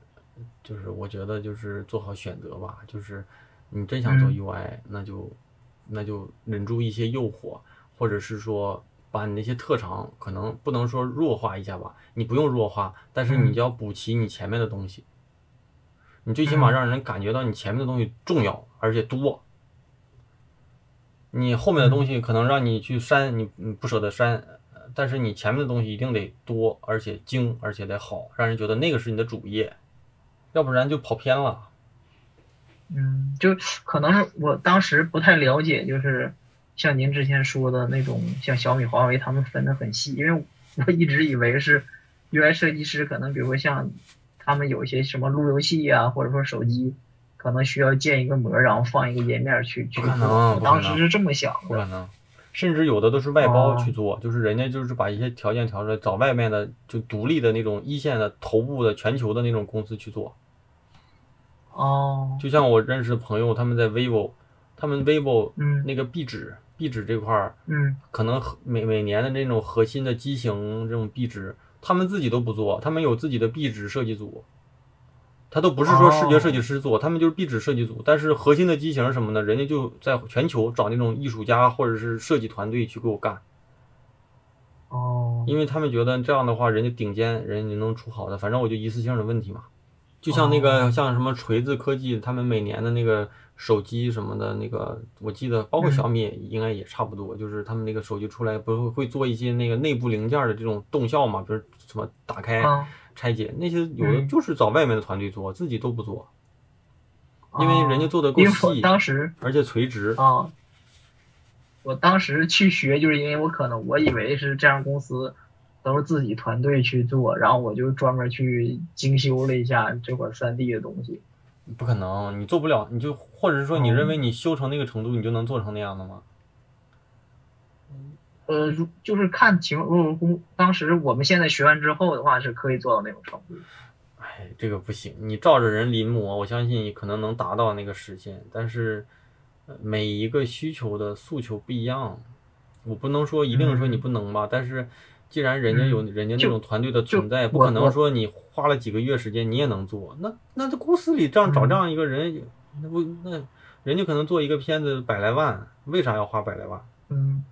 [SPEAKER 1] 就是我觉得就是做好选择吧，就是你真想做
[SPEAKER 2] 嗯。
[SPEAKER 1] UI，、那就那就忍住一些诱惑，或者是说把你那些特长可能不能说弱化一下吧，你不用弱化，但是你
[SPEAKER 2] 嗯。
[SPEAKER 1] 就要补齐你前面的东西。你最起码
[SPEAKER 2] 嗯。
[SPEAKER 1] 让人感觉到你前面的东西重要而且多，你后面的东西可能让你去删，你你不舍得删，呃但是你前面的东西一定得多，而且精，而且得好，让人觉得那个是你的主业，要不然就跑偏了。
[SPEAKER 2] 嗯，就可能是我当时不太了解，就是像您之前说的那种，像小米、华为他们分得很细，因为我一直以为是 UI 设计师，可能比如说像他们有一些什么路由器啊，或者说手机，可能需要建一个模，然后放一个页面去去。我
[SPEAKER 1] 不可能
[SPEAKER 2] 当时是这么想的。
[SPEAKER 1] 不可能，甚至有的都是外包
[SPEAKER 2] 哦。
[SPEAKER 1] 去做，就是人家就是把一些条件调出来，找外面的就独立的那种一线的头部的全球的那种公司去做。
[SPEAKER 2] 哦，
[SPEAKER 1] 就像我认识的朋友，他们在 vivo，他们 vivo
[SPEAKER 2] 嗯。
[SPEAKER 1] 那个壁纸，壁纸这块儿，
[SPEAKER 2] 嗯。
[SPEAKER 1] 可能每每年的那种核心的机型这种壁纸，他们自己都不做，他们有自己的壁纸设计组，他都不是说视觉设计师做，他们就是壁纸设计组，但是核心的机型什么的，人家就在全球找那种艺术家或者是设计团队去给我干，
[SPEAKER 2] 哦，
[SPEAKER 1] 因为他们觉得这样的话，人家顶尖，人家能出好的，反正我就一次性的问题嘛。就像那个、
[SPEAKER 2] 哦。
[SPEAKER 1] 像什么锤子科技，他们每年的那个手机什么的，那个我记得，包括
[SPEAKER 2] 嗯
[SPEAKER 1] 小米应该也差不多，就是他们那个手机出来，不是会会做一些那个内部零件的这种动效嘛，比如什么打开、
[SPEAKER 2] 啊，
[SPEAKER 1] 拆解那些，有的
[SPEAKER 2] 嗯
[SPEAKER 1] 就是找外面的团队做，自己都不做，因为人家做的够细，
[SPEAKER 2] 当时
[SPEAKER 1] 而且垂直。
[SPEAKER 2] 啊，我当时去学，就是因为我可能我以为是这样公司都是自己团队去做，然后我就专门去精修了一下这块三 D 的东西。
[SPEAKER 1] 不可能，你做不了，你就或者是说你
[SPEAKER 2] 哦
[SPEAKER 1] 认为你修成那个程度，你就能做成那样的吗？
[SPEAKER 2] 呃，如就是看情，如果公当时我们现在学完之后的话，是可以做到那种程度。
[SPEAKER 1] 哎，这个不行，你照着人临摹，我相信你可能能达到那个实现，但是呃每一个需求的诉求不一样，我不能说一定说你不能吧，但是既然人家有人家那种团队的存在，不可能说你花了几个月时间你也能做，那那这公司里这样找这样一个人，那不那人家可能做一个片子百来万，为啥要花百来万？
[SPEAKER 2] 嗯，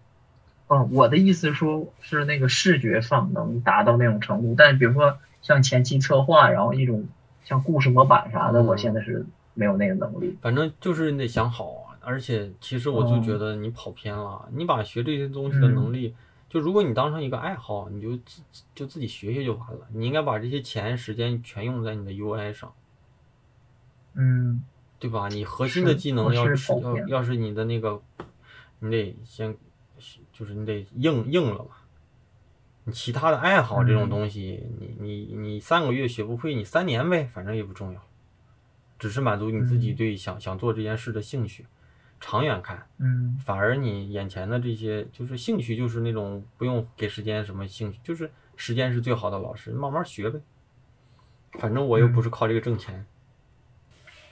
[SPEAKER 2] 哦，我的意思说是那个视觉上能达到那种程度，但比如说像前期策划，然后一种像故事模板啥的，
[SPEAKER 1] 嗯
[SPEAKER 2] 我现在是没有那个能力。
[SPEAKER 1] 反正就是你得想好啊，而且其实我就觉得你跑偏了，你把学这些东西的能力，就如果你当成一个爱好，你就自就自己学学就完了。你应该把这些钱时间全用在你的 UI 上，
[SPEAKER 2] 嗯
[SPEAKER 1] 对吧？你核心的技能要是要是你的那个，你得先就是你得硬硬了嘛。你其他的爱好这种
[SPEAKER 2] 嗯
[SPEAKER 1] 东西，你你你三个月学不会，你三年呗，反正也不重要，只是满足你自己
[SPEAKER 2] 嗯
[SPEAKER 1] 对想想做这件事的兴趣。长远看，
[SPEAKER 2] 嗯
[SPEAKER 1] 反而你眼前的这些就是兴趣，就是那种不用给时间什么兴趣，就是时间是最好的老师，你慢慢学呗。反正我又不是靠这个挣钱，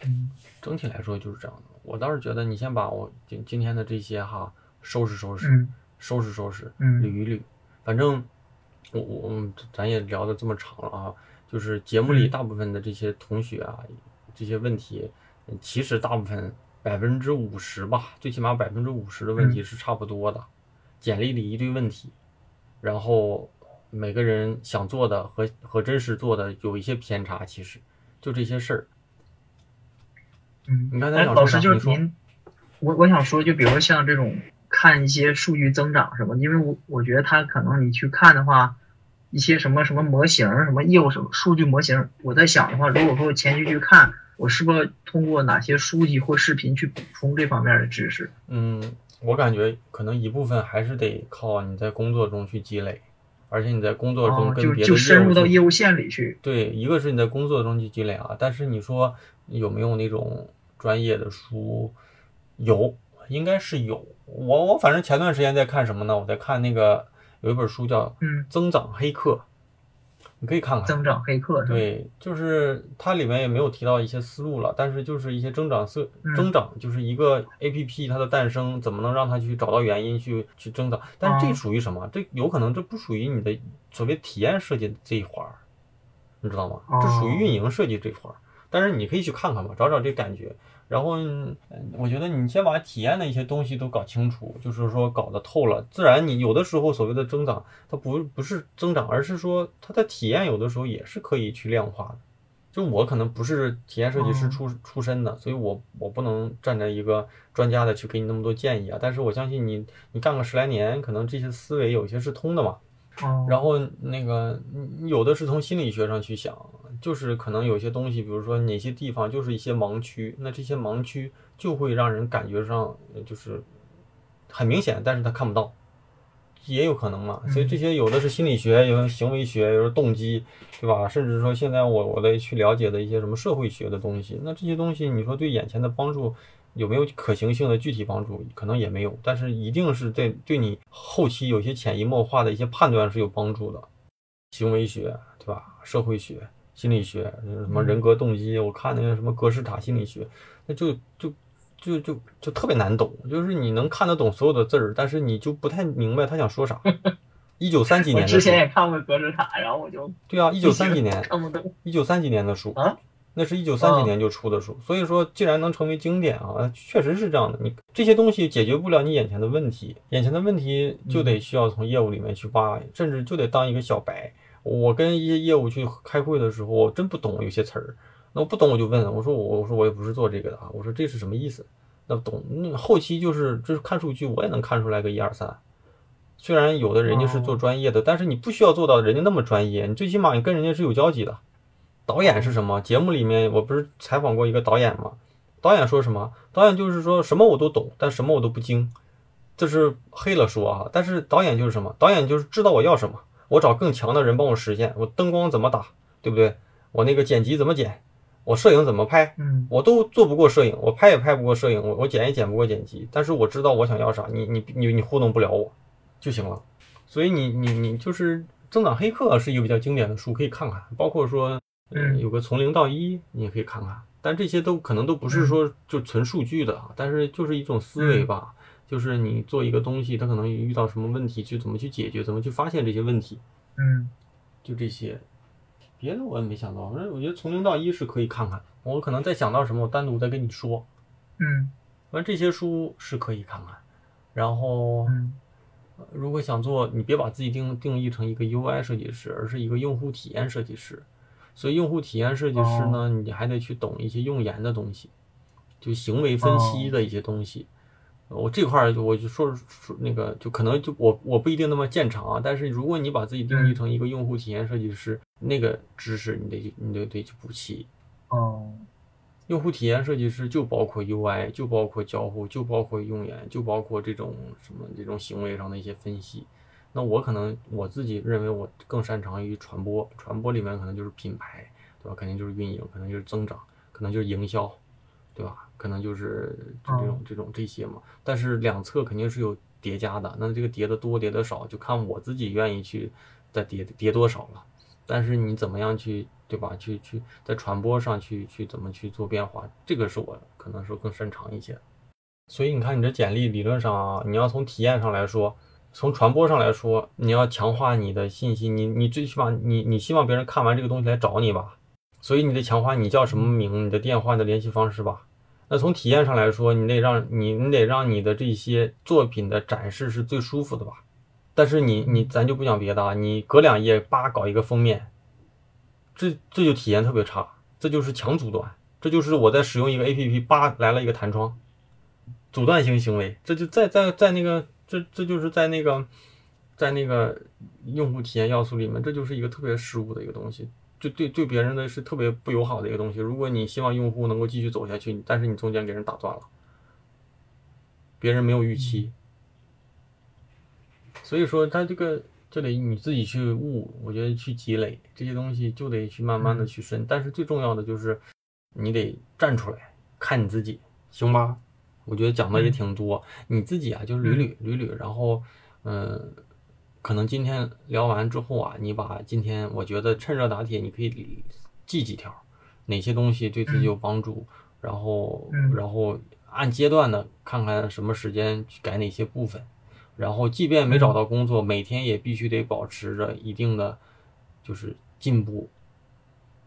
[SPEAKER 2] 嗯
[SPEAKER 1] 整体来说就是这样的。我倒是觉得你先把我今今天的这些哈收拾收拾，
[SPEAKER 2] 嗯
[SPEAKER 1] 收拾收拾，
[SPEAKER 2] 嗯
[SPEAKER 1] 捋一捋。反正我我我咱也聊的这么长了啊，就是节目里
[SPEAKER 2] 嗯
[SPEAKER 1] 大部分的这些同学啊，这些问题，嗯其实大部分百分之五十吧，最起码百分之五十的问题是差不多的。简历里一堆问题，然后每个人想做的和和真实做的有一些偏差，其实就这些事儿。
[SPEAKER 2] 嗯。
[SPEAKER 1] 你刚才
[SPEAKER 2] 哎，老师。就是您，我我想说，就比如说像这种看一些数据增长什么，因为我我觉得它可能你去看的话，一些什么什么模型，什么业务什么数据模型，我在想的话，如果说我前期去看，我是不是通过哪些书籍或视频去补充这方面的知识？
[SPEAKER 1] 嗯，我感觉可能一部分还是得靠你在工作中去积累，而且你在工作中
[SPEAKER 2] 哦，
[SPEAKER 1] 跟
[SPEAKER 2] 就
[SPEAKER 1] 别的业务
[SPEAKER 2] 就深入到业务线里去。
[SPEAKER 1] 对，一个是你在工作中去积累啊，但是你说有没有那种专业的书？有，应该是有。我我反正前段时间在看什么呢？我在看那个有一本书叫《
[SPEAKER 2] 嗯
[SPEAKER 1] 增长黑客》，你可以看看。
[SPEAKER 2] 增长黑客？
[SPEAKER 1] 对，就是它里面也没有提到一些思路了，但是就是一些增长色
[SPEAKER 2] 嗯
[SPEAKER 1] 增长，就是一个 A P P 它的诞生，怎么能让它去找到原因去去增长？但是这
[SPEAKER 2] 哦
[SPEAKER 1] 属于什么？这有可能这不属于你的所谓体验设计这一环儿，你知道吗？这属于
[SPEAKER 2] 哦
[SPEAKER 1] 运营设计这一环儿。但是你可以去看看吧，找找这感觉。然后，嗯我觉得你先把体验的一些东西都搞清楚，就是说搞得透了，自然你有的时候所谓的增长，它不不是增长，而是说它的体验有的时候也是可以去量化的。就我可能不是体验设计师
[SPEAKER 2] 哦
[SPEAKER 1] 出出身的，所以我我不能站在一个专家的去给你那么多建议啊。但是我相信你，你干个十来年，可能这些思维有些是通的嘛。
[SPEAKER 2] 哦，
[SPEAKER 1] 然后那个嗯有的是从心理学上去想，就是可能有些东西，比如说哪些地方就是一些盲区，那这些盲区就会让人感觉上呃就是很明显，但是他看不到，也有可能嘛。所以这些有的是心理学，有的行为学，有的动机，对吧？甚至说现在我我得去了解的一些什么社会学的东西，那这些东西你说对眼前的帮助有没有可行性的具体帮助？可能也没有，但是一定是对对你后期有些潜移默化的一些判断是有帮助的。行为学，对吧？社会学、心理学，什么人格动机，我看那个什么格式塔心理学，那就就就就就特别难懂，就是你能看得懂所有的字儿，但是你就不太明白他想说啥。[LAUGHS] 一九三几年的书
[SPEAKER 2] 之前，也看过格式塔，然后我就
[SPEAKER 1] 对啊，一九三几年，[LAUGHS] 一九三几年的书
[SPEAKER 2] 啊，
[SPEAKER 1] 那是一九三几年就出的书，所以说既然能成为经典啊，确实是这样的。你这些东西解决不了你眼前的问题，眼前的问题就得需要从业务里面去挖，甚至就得当一个小白。我跟一些业务去开会的时候，我真不懂有些词儿，那我不懂我就问，我说我我说我也不是做这个的啊，我说这是什么意思？那懂，那后期就是就是看数据，我也能看出来个一二三。虽然有的人家是做专业的，但是你不需要做到人家那么专业，你最起码你跟人家是有交集的。导演是什么？节目里面我不是采访过一个导演吗？导演说什么？导演就是说什么我都懂，但什么我都不精，这是黑了说啊。但是导演就是什么？导演就是知道我要什么，我找更强的人帮我实现。我灯光怎么打，对不对？我那个剪辑怎么剪？我摄影怎么拍？
[SPEAKER 2] 嗯
[SPEAKER 1] 我都做不过摄影，我拍也拍不过摄影，我我剪也剪不过剪辑。但是我知道我想要啥，你你你你糊弄不了我就行了。所以你你你就是《增长黑客》是一个比较经典的书，可以看看。包括说，
[SPEAKER 2] 嗯
[SPEAKER 1] 有个从零到一，你也可以看看。但这些都可能都不是说就纯数据的，啊，但是就是一种思维吧。就是你做一个东西，它可能遇到什么问题，去怎么去解决，怎么去发现这些问题，
[SPEAKER 2] 嗯
[SPEAKER 1] 就这些。别的我也没想到，反正我觉得从零到一是可以看看。我可能再想到什么，我单独再跟你说。
[SPEAKER 2] 嗯
[SPEAKER 1] 反正这些书是可以看看。然后，
[SPEAKER 2] 嗯
[SPEAKER 1] 如果想做，你别把自己定定义成一个 UI 设计师，而是一个用户体验设计师。所以，用户体验设计师呢，你还得去懂一些用研的东西，就行为分析的一些东西。我这块儿我就说说那个，就可能就我我不一定那么见长啊，但是如果你把自己定义成一个用户体验设计师，那个知识你得你得得去补齐。
[SPEAKER 2] 哦
[SPEAKER 1] 用户体验设计师就包括 UI，就包括交互，就包括用研，就包括这种什么这种行为上的一些分析。那我可能我自己认为我更擅长于传播，传播里面可能就是品牌，对吧？肯定就是运营，可能就是增长，可能就是营销，对吧？可能就是就这种这种这些嘛。但是两侧肯定是有叠加的，那这个叠的多叠的少，就看我自己愿意去再叠叠多少了。但是你怎么样去，对吧？去去在传播上去去怎么去做变化，这个是我可能是更擅长一些。所以你看，你这简历理论上啊，你要从体验上来说，从传播上来说，你要强化你的信息，你你最起码你你希望别人看完这个东西来找你吧，所以你得强化你叫什么名，你的电话、你的联系方式吧。那从体验上来说，你得让你你得让你的这些作品的展示是最舒服的吧。但是你你咱就不讲别的啊，你隔两页叭搞一个封面，这这就体验特别差，这就是强阻断，这就是我在使用一个 A P P，叭来了一个弹窗，阻断性行为，这就在在在那个这这就是在那个在那个用户体验要素里面，这就是一个特别失误的一个东西，就对对别人的是特别不友好的一个东西。如果你希望用户能够继续走下去，但是你中间给人打断了，别人没有预期。所以说，他这个就得你自己去悟，我觉得去积累这些东西，就得去慢慢的去深。但是最重要的就是，你得站出来看你自己，行吧？我觉得讲的也挺多，你自己啊就捋捋捋捋，然后嗯、可能今天聊完之后啊，你把今天我觉得趁热打铁，你可以记几条，哪些东西对自己有帮助，然后然后按阶段的看看什么时间去改哪些部分，然后即便没找到工作，每天也必须得保持着一定的就是进步，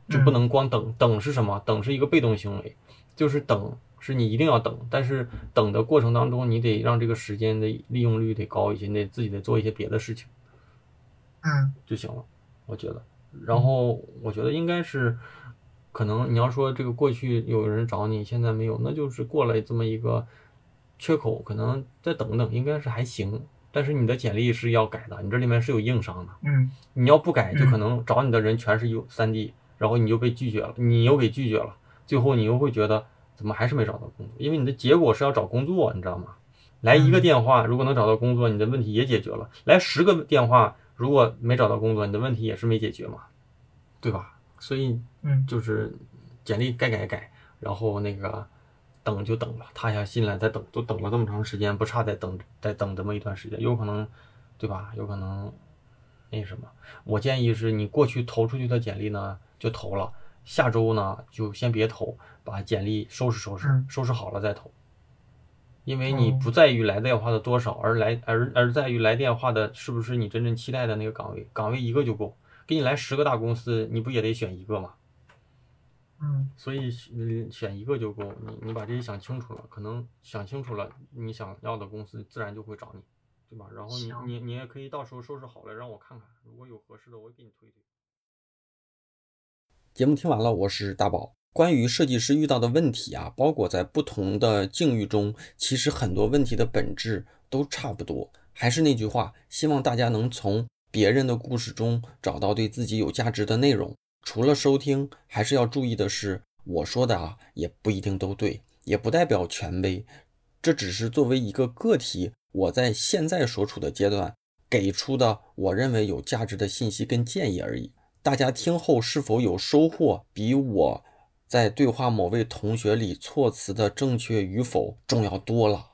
[SPEAKER 1] 就不能光等等是什么？等是一个被动行为，就是等。是你一定要等，但是等的过程当中，你得让这个时间的利用率得高一些，你得自己得做一些别的事情，
[SPEAKER 2] 嗯，
[SPEAKER 1] 就行了，我觉得。然后我觉得应该是，可能你要说这个过去有人找你，现在没有，那就是过了这么一个缺口，可能再等等，应该是还行。但是你的简历是要改的，你这里面是有硬伤的，
[SPEAKER 2] 嗯，
[SPEAKER 1] 你要不改，就可能找你的人全是有三 D，然后你就被拒绝了，你又给拒绝了，最后你又会觉得。怎么还是没找到工作？因为你的结果是要找工作，你知道吗？来一个电话，如果能找到工作，你的问题也解决了；来十个电话，如果没找到工作，你的问题也是没解决嘛，对吧？所以，
[SPEAKER 2] 嗯，
[SPEAKER 1] 就是简历该改改，然后那个等就等吧，踏下心来再等，都等了这么长时间，不差再等再等这么一段时间，有可能，对吧？有可能那什么？我建议是你过去投出去的简历呢，就投了。下周呢，就先别投，把简历收拾收拾，收拾好了再投。因为你不在于来电话的多少，而来而而在于来电话的是不是你真正期待的那个岗位。岗位一个就够，给你来十个大公司，你不也得选一个吗？
[SPEAKER 2] 嗯，
[SPEAKER 1] 所以嗯选一个就够。你你把这些想清楚了，可能想清楚了，你想要的公司自然就会找你，对吧？然后你你你也可以到时候收拾好了让我看看，如果有合适的，我给你推推。节目听完了，我是大宝。关于设计师遇到的问题啊，包括在不同的境遇中，其实很多问题的本质都差不多。还是那句话，希望大家能从别人的故事中找到对自己有价值的内容。除了收听，还是要注意的是，我说的啊，也不一定都对，也不代表权威。这只是作为一个个体，我在现在所处的阶段给出的我认为有价值的信息跟建议而已。大家听后是否有收获，比我在对话某位同学里措辞的正确与否重要多了。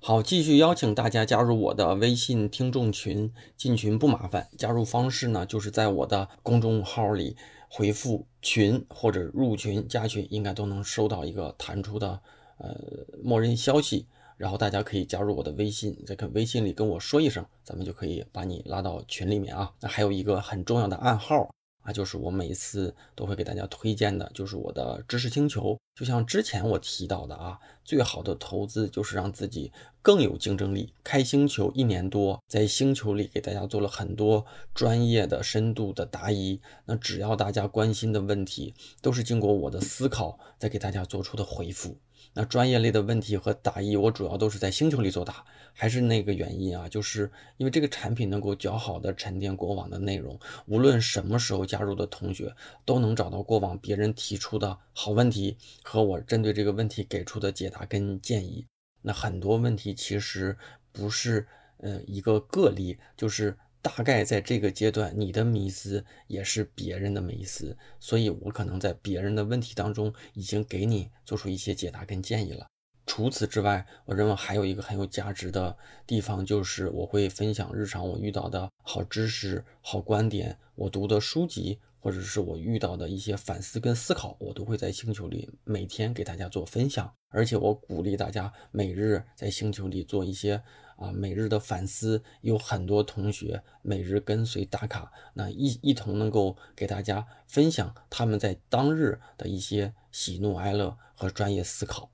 [SPEAKER 1] 好，继续邀请大家加入我的微信听众群，进群不麻烦，加入方式呢就是在我的公众号里回复“群”或者“入群”加群，应该都能收到一个弹出的呃默认消息，然后大家可以加入我的微信，在微信里跟我说一声，咱们就可以把你拉到群里面啊。那还有一个很重要的暗号。那就是我每次都会给大家推荐的，就是我的知识星球。就像之前我提到的啊，最好的投资就是让自己更有竞争力。开星球一年多，在星球里给大家做了很多专业的、深度的答疑。那只要大家关心的问题，都是经过我的思考再给大家做出的回复。那专业类的问题和答疑，我主要都是在星球里作答，还是那个原因啊，就是因为这个产品能够较好的沉淀过往的内容，无论什么时候加入的同学，都能找到过往别人提出的好问题和我针对这个问题给出的解答跟建议。那很多问题其实不是呃一个个例，就是。大概在这个阶段，你的迷思也是别人的迷思，所以我可能在别人的问题当中已经给你做出一些解答跟建议了。除此之外，我认为还有一个很有价值的地方，就是我会分享日常我遇到的好知识、好观点，我读的书籍，或者是我遇到的一些反思跟思考，我都会在星球里每天给大家做分享。而且我鼓励大家每日在星球里做一些。啊，每日的反思有很多同学每日跟随打卡，那一一同能够给大家分享他们在当日的一些喜怒哀乐和专业思考，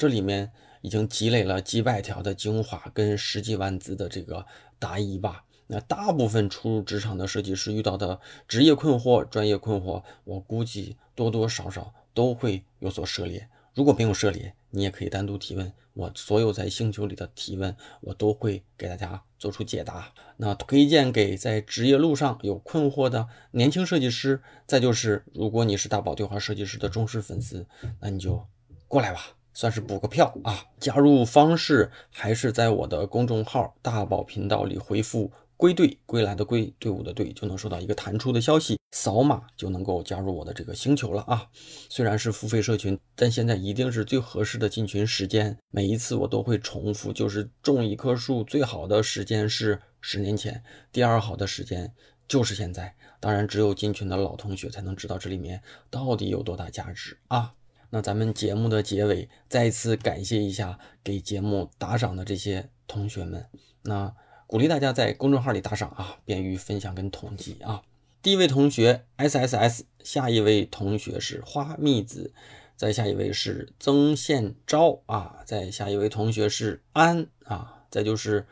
[SPEAKER 1] 这里面已经积累了几百条的精华跟十几万字的这个答疑吧。那大部分初入职场的设计师遇到的职业困惑、专业困惑，我估计多多少少都会有所涉猎。如果没有涉猎，你也可以单独提问。我所有在星球里的提问，我都会给大家做出解答。那推荐给在职业路上有困惑的年轻设计师。再就是，如果你是大宝对话设计师的忠实粉丝，那你就过来吧，算是补个票啊。加入方式还是在我的公众号“大宝频道”里回复。
[SPEAKER 3] 归队归来的归队伍的队就能收到一个弹出的消息，扫码就能够加入我的这个星球了啊！虽然是付费社群，但现在一定是最合适的进群时间。每一次我都会重复，就是种一棵树最好的时间是十年前，第二好的时间就是现在。当然，只有进群的老同学才能知道这里面到底有多大价值啊！那咱们节目的结尾，再一次感谢一下给节目打赏的这些同学们。那。鼓励大家在公众号里打赏啊，便于分享跟统计啊。第一位同学 S S S，下一位同学是花蜜子，再下一位是曾宪昭啊，再下一位同学是安啊，再就是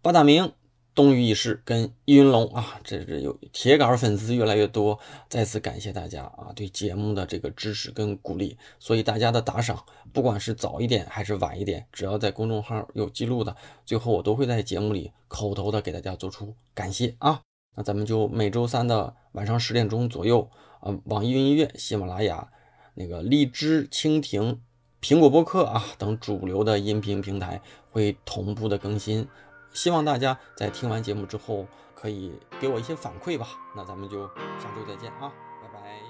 [SPEAKER 3] 八大明。东隅已逝跟易云龙啊，这这有铁杆粉丝越来越多，再次感谢大家啊对节目的这个支持跟鼓励。所以大家的打赏，不管是早一点还是晚一点，只要在公众号有记录的，最后我都会在节目里口头的给大家做出感谢啊。那咱们就每周三的晚上十点钟左右，呃，网易云音乐、喜马拉雅、那个荔枝、蜻蜓、苹果播客啊等主流的音频平台会同步的更新。希望大家在听完节目之后，可以给我一些反馈吧。那咱们就下周再见啊，拜拜。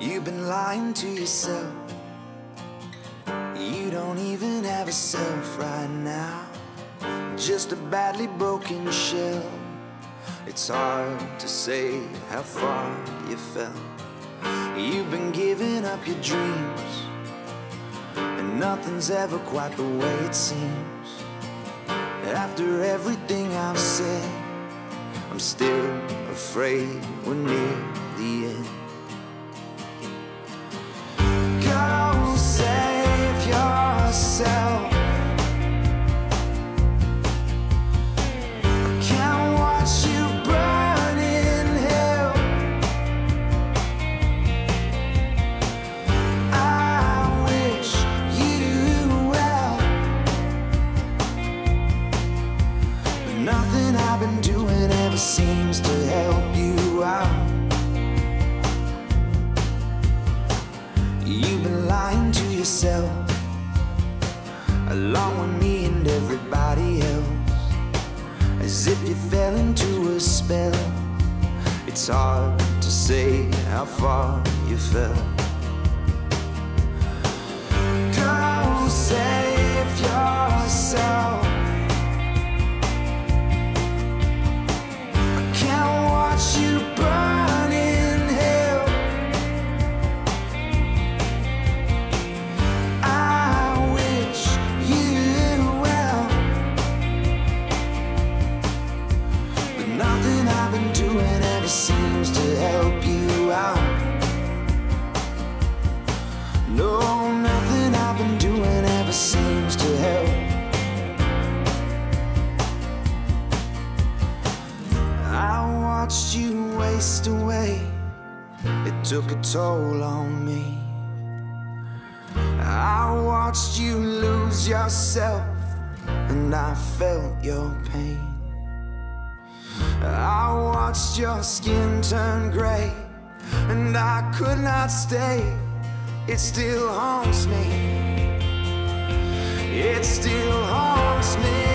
[SPEAKER 3] You've been lying to yourself. You don't even have a self right now. Just a badly broken shell. It's hard to say how far you fell. You've been giving up your dreams. And nothing's ever quite the way it seems. After everything I've said, I'm still afraid we're near the end. Go and I felt your pain. I watched your skin turn gray, and I could not stay. It still haunts me. It still haunts me.